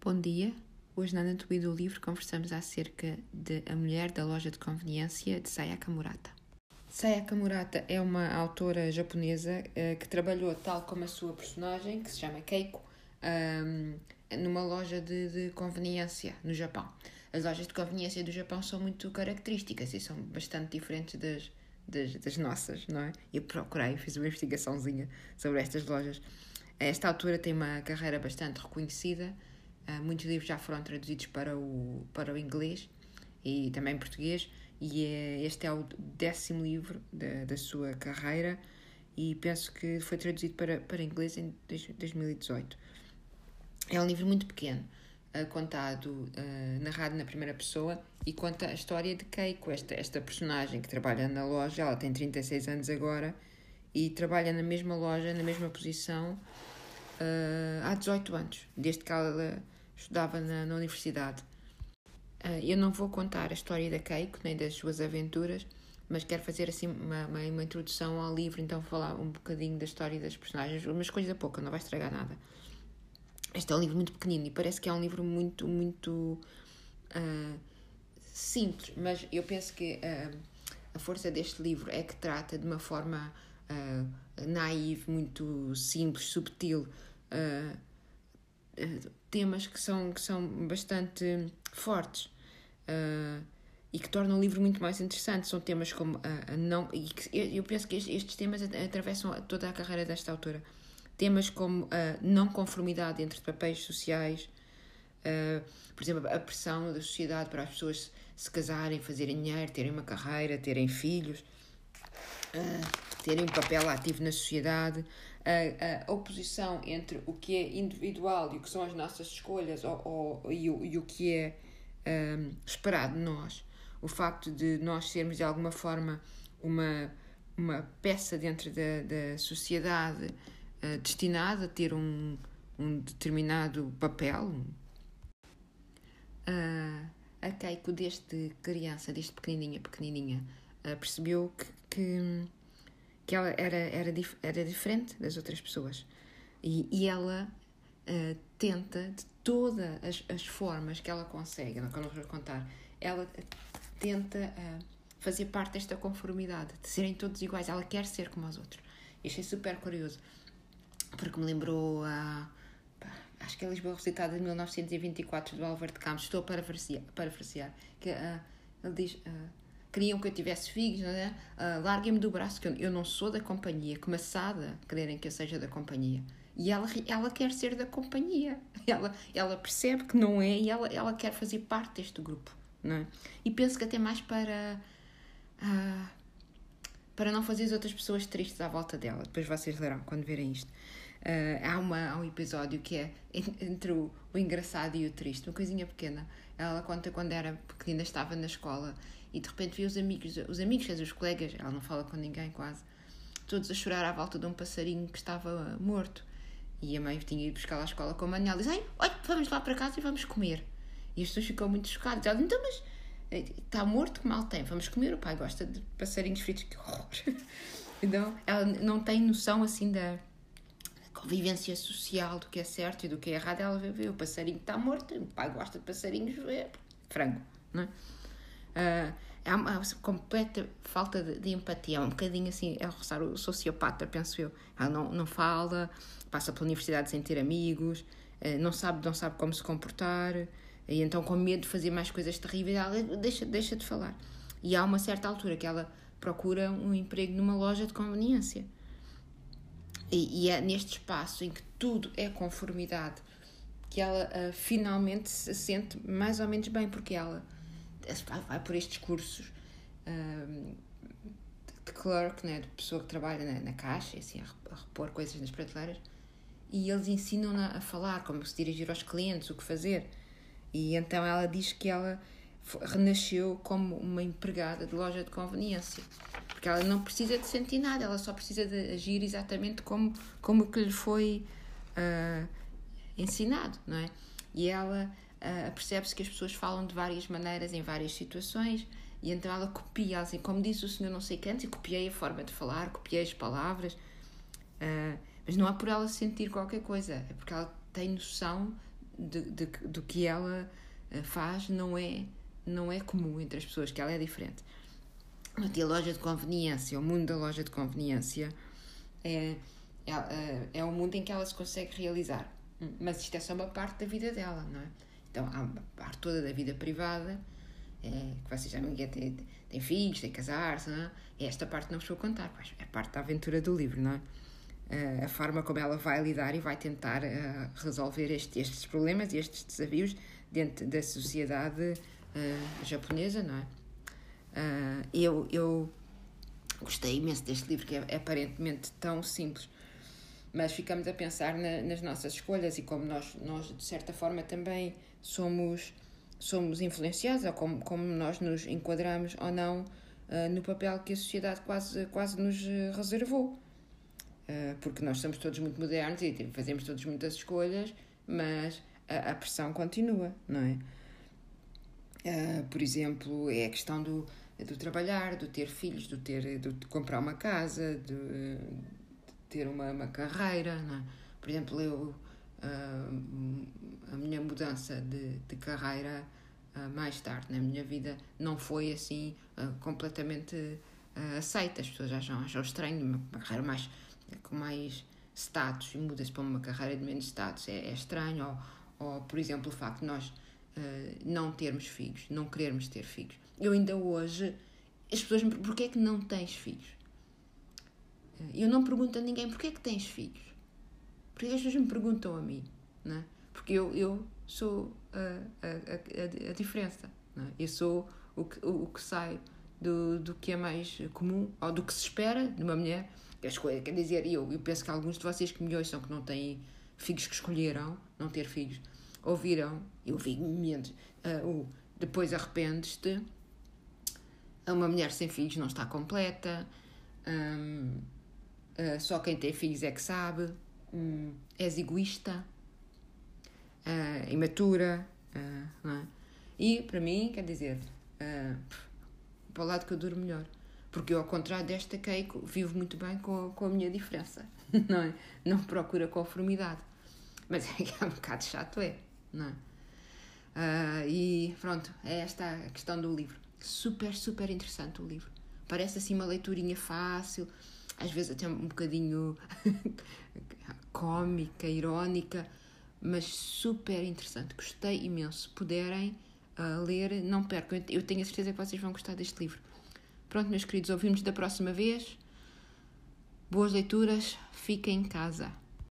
Bom dia. Hoje na Anatomia do Livro conversamos acerca de A Mulher da Loja de Conveniência de Sayaka Murata. Sayaka Murata é uma autora japonesa uh, que trabalhou, tal como a sua personagem, que se chama Keiko, um, numa loja de, de conveniência no Japão. As lojas de conveniência do Japão são muito características e são bastante diferentes das, das, das nossas, não é? Eu procurei, fiz uma investigaçãozinha sobre estas lojas. Esta altura tem uma carreira bastante reconhecida, uh, muitos livros já foram traduzidos para o, para o inglês e também português, e é, este é o décimo livro da, da sua carreira e penso que foi traduzido para, para inglês em 2018. É um livro muito pequeno, uh, contado, uh, narrado na primeira pessoa e conta a história de Keiko, esta, esta personagem que trabalha na loja, ela tem 36 anos agora e trabalha na mesma loja, na mesma posição uh, há 18 anos, desde que ela estudava na, na universidade. Uh, eu não vou contar a história da Keiko, nem das suas aventuras, mas quero fazer assim uma, uma, uma, introdução ao livro, então falar um bocadinho da história das personagens, mas coisa pouca, não vai estragar nada. Este é um livro muito pequenino e parece que é um livro muito, muito uh, simples, mas eu penso que uh, a força deste livro é que trata de uma forma uh, naive, muito simples, subtil, temas que são, que são bastante fortes e que tornam o livro muito mais interessante. São temas como a, não. E que, eu penso que estes temas atravessam toda a carreira desta autora Temas como a não conformidade entre papéis sociais, uh, por exemplo, a pressão da sociedade para as pessoas se casarem, fazerem dinheiro, terem uma carreira, terem filhos, uh, terem um papel ativo na sociedade, a, a, oposição entre o que é individual e o que são as nossas escolhas ou, ou e, o, e o que é um, esperado de nós. O facto de nós sermos de alguma forma uma, uma peça dentro da, da sociedade uh, destinado a ter um, um determinado papel. Uh, a Keiko, desde criança, desde pequenininha, pequenininha, uh, percebeu que, que, que, ela era, era, era diferente das outras pessoas. E, e ela uh, tenta, de todas as, as formas que ela consegue, não, que eu não vou contar, ela tenta uh, fazer parte desta conformidade, de serem todos iguais. Ela quer ser como os outros. E achei super curioso porque me lembrou a. acho que é Lisboa Recitada de 1924 do Álvaro de Campos, estou a parafrasear, parafrasear que uh, ele diz. Queriam que eu tivesse filhos, não é? Uh, Larguem-me do braço, que eu, eu não sou da companhia, que maçada quererem que eu seja da companhia. E ela, ela quer ser da companhia, ela, ela percebe que não é e ela, ela quer fazer parte deste grupo, não é? E penso que até mais para. Uh, para não fazer as outras pessoas tristes à volta dela. Depois vocês lerão quando verem isto. Uh, há, uma, há um episódio que é entre o, o, engraçado e o triste, uma coisinha pequena. Ela conta quando era pequena, estava na escola e de repente viu os amigos, os amigos, os colegas, ela não fala com ninguém quase, todos a chorar à volta de um passarinho que estava morto. E a mãe tinha ido buscar à escola com a mãe e ela diz: olha, vamos lá para casa e vamos comer. E as pessoas ficam muito chocadas. Ela diz: Então, mas está morto, que mal tem, vamos comer. O pai gosta de passarinhos fritos, que horror. Então, ela não tem noção assim da convivência social, do que é certo e do que é errado. Ela vê, o passarinho está morto, o pai gosta de passarinhos, é frango, não é? Uh, há uma completa falta de, de, empatia, é um bocadinho assim, é roçar o sociopata, penso eu. Ela não, não fala, passa pela universidade sem ter amigos, uh, não, sabe, não sabe como se comportar e então, com medo de fazer mais coisas terríveis, ela deixa, deixa de falar. E há uma certa altura que ela procura um emprego numa loja de conveniência. E, e é neste espaço em que tudo é conformidade que ela uh, finalmente se sente mais ou menos bem, porque ela vai, vai por estes cursos uh, de clerk, né, de pessoa que trabalha na, na caixa, assim, a repor coisas nas prateleiras, e eles ensinam-na a falar, como se dirigir aos clientes, o que fazer. E então ela diz que ela renasceu como uma empregada de loja de conveniência. Porque ela não precisa de sentir nada, ela só precisa de agir exatamente como, como que lhe foi uh, ensinado, não é? E ela uh, percebe-se que as pessoas falam de várias maneiras em várias situações e então ela copia, assim, como disse o senhor não sei quantos, e copiei a forma de falar, copiei as palavras, uh, mas não é por ela sentir qualquer coisa, é porque ela tem noção de, de, do que ela eh, faz não é, não é comum entre as pessoas, que ela é diferente. A loja de conveniência, o mundo da loja de conveniência é, é, é o mundo em que ela se consegue realizar. Mas isto é só uma parte da vida dela, não é? Então há uma parte toda da vida privada, é, que vocês já ninguém tem, tem filhos, tem casar-se, não é? Esta parte não vos vou contar, pois é parte da aventura do livro, não é? Uh, a forma como ela vai lidar e vai tentar uh, resolver este, estes problemas e estes desafios dentro da sociedade uh, japonesa, não é? eu, eu gostei imenso deste livro, que é aparentemente tão simples, mas ficamos a pensar na, nas nossas escolhas e como nós, nós, de certa forma, também somos, somos influenciados, ou como, como nós nos enquadramos ou não no papel que a sociedade quase, quase nos reservou. Uh, porque nós somos todos muito modernos e fazemos todos muitas escolhas, mas a, a pressão continua, não é? Uh, por exemplo, é a questão do, do trabalhar, do ter filhos, do ter de comprar uma casa, de ter uma, uma, carreira, é? Por exemplo, eu uh, a minha mudança de, de carreira mais tarde na minha vida não foi assim completamente aceita. As pessoas acham, acham estranho, uma carreira mais com mais status e muda-se para uma carreira de menos status é, é estranho. Ou, ou, por exemplo, o facto de nós não termos filhos, não querermos ter filhos. Eu ainda hoje, as pessoas me perguntam: porquê é que não tens filhos? Eu não pergunto a ninguém: porquê é que tens filhos? Porque as pessoas me perguntam a mim, né? Porque eu, eu sou a, a, a, a diferença, né? Eu sou o que, o, o que sai do, do que é mais comum, ou do que se espera de uma mulher as coisas, quer dizer, eu, eu penso que alguns de vocês que me ouçam que não têm filhos que escolheram não ter filhos, ouviram, eu ouvi momentos, uh, o depois arrependes-te, uma mulher sem filhos não está completa, um, uh, só quem tem filhos é que sabe, um, és egoísta, uh, imatura, uh, é? e para mim, quer dizer, para o lado que eu duro melhor. Porque eu, ao contrário desta Keiko, vivo muito bem com, com a minha diferença, não é? Não procura conformidade. Mas é, é um bocado chato, é, não é? Uh, e pronto, é esta a questão do livro. Super, super interessante o livro. Parece assim uma leiturinha fácil, às vezes até um bocadinho cómica, irónica, mas super interessante. Gostei imenso. Puderem uh, ler, não percam. Eu tenho a certeza que vocês vão gostar deste livro. Pronto, meus queridos, ouvimos da próxima vez. Boas leituras, fiquem em casa.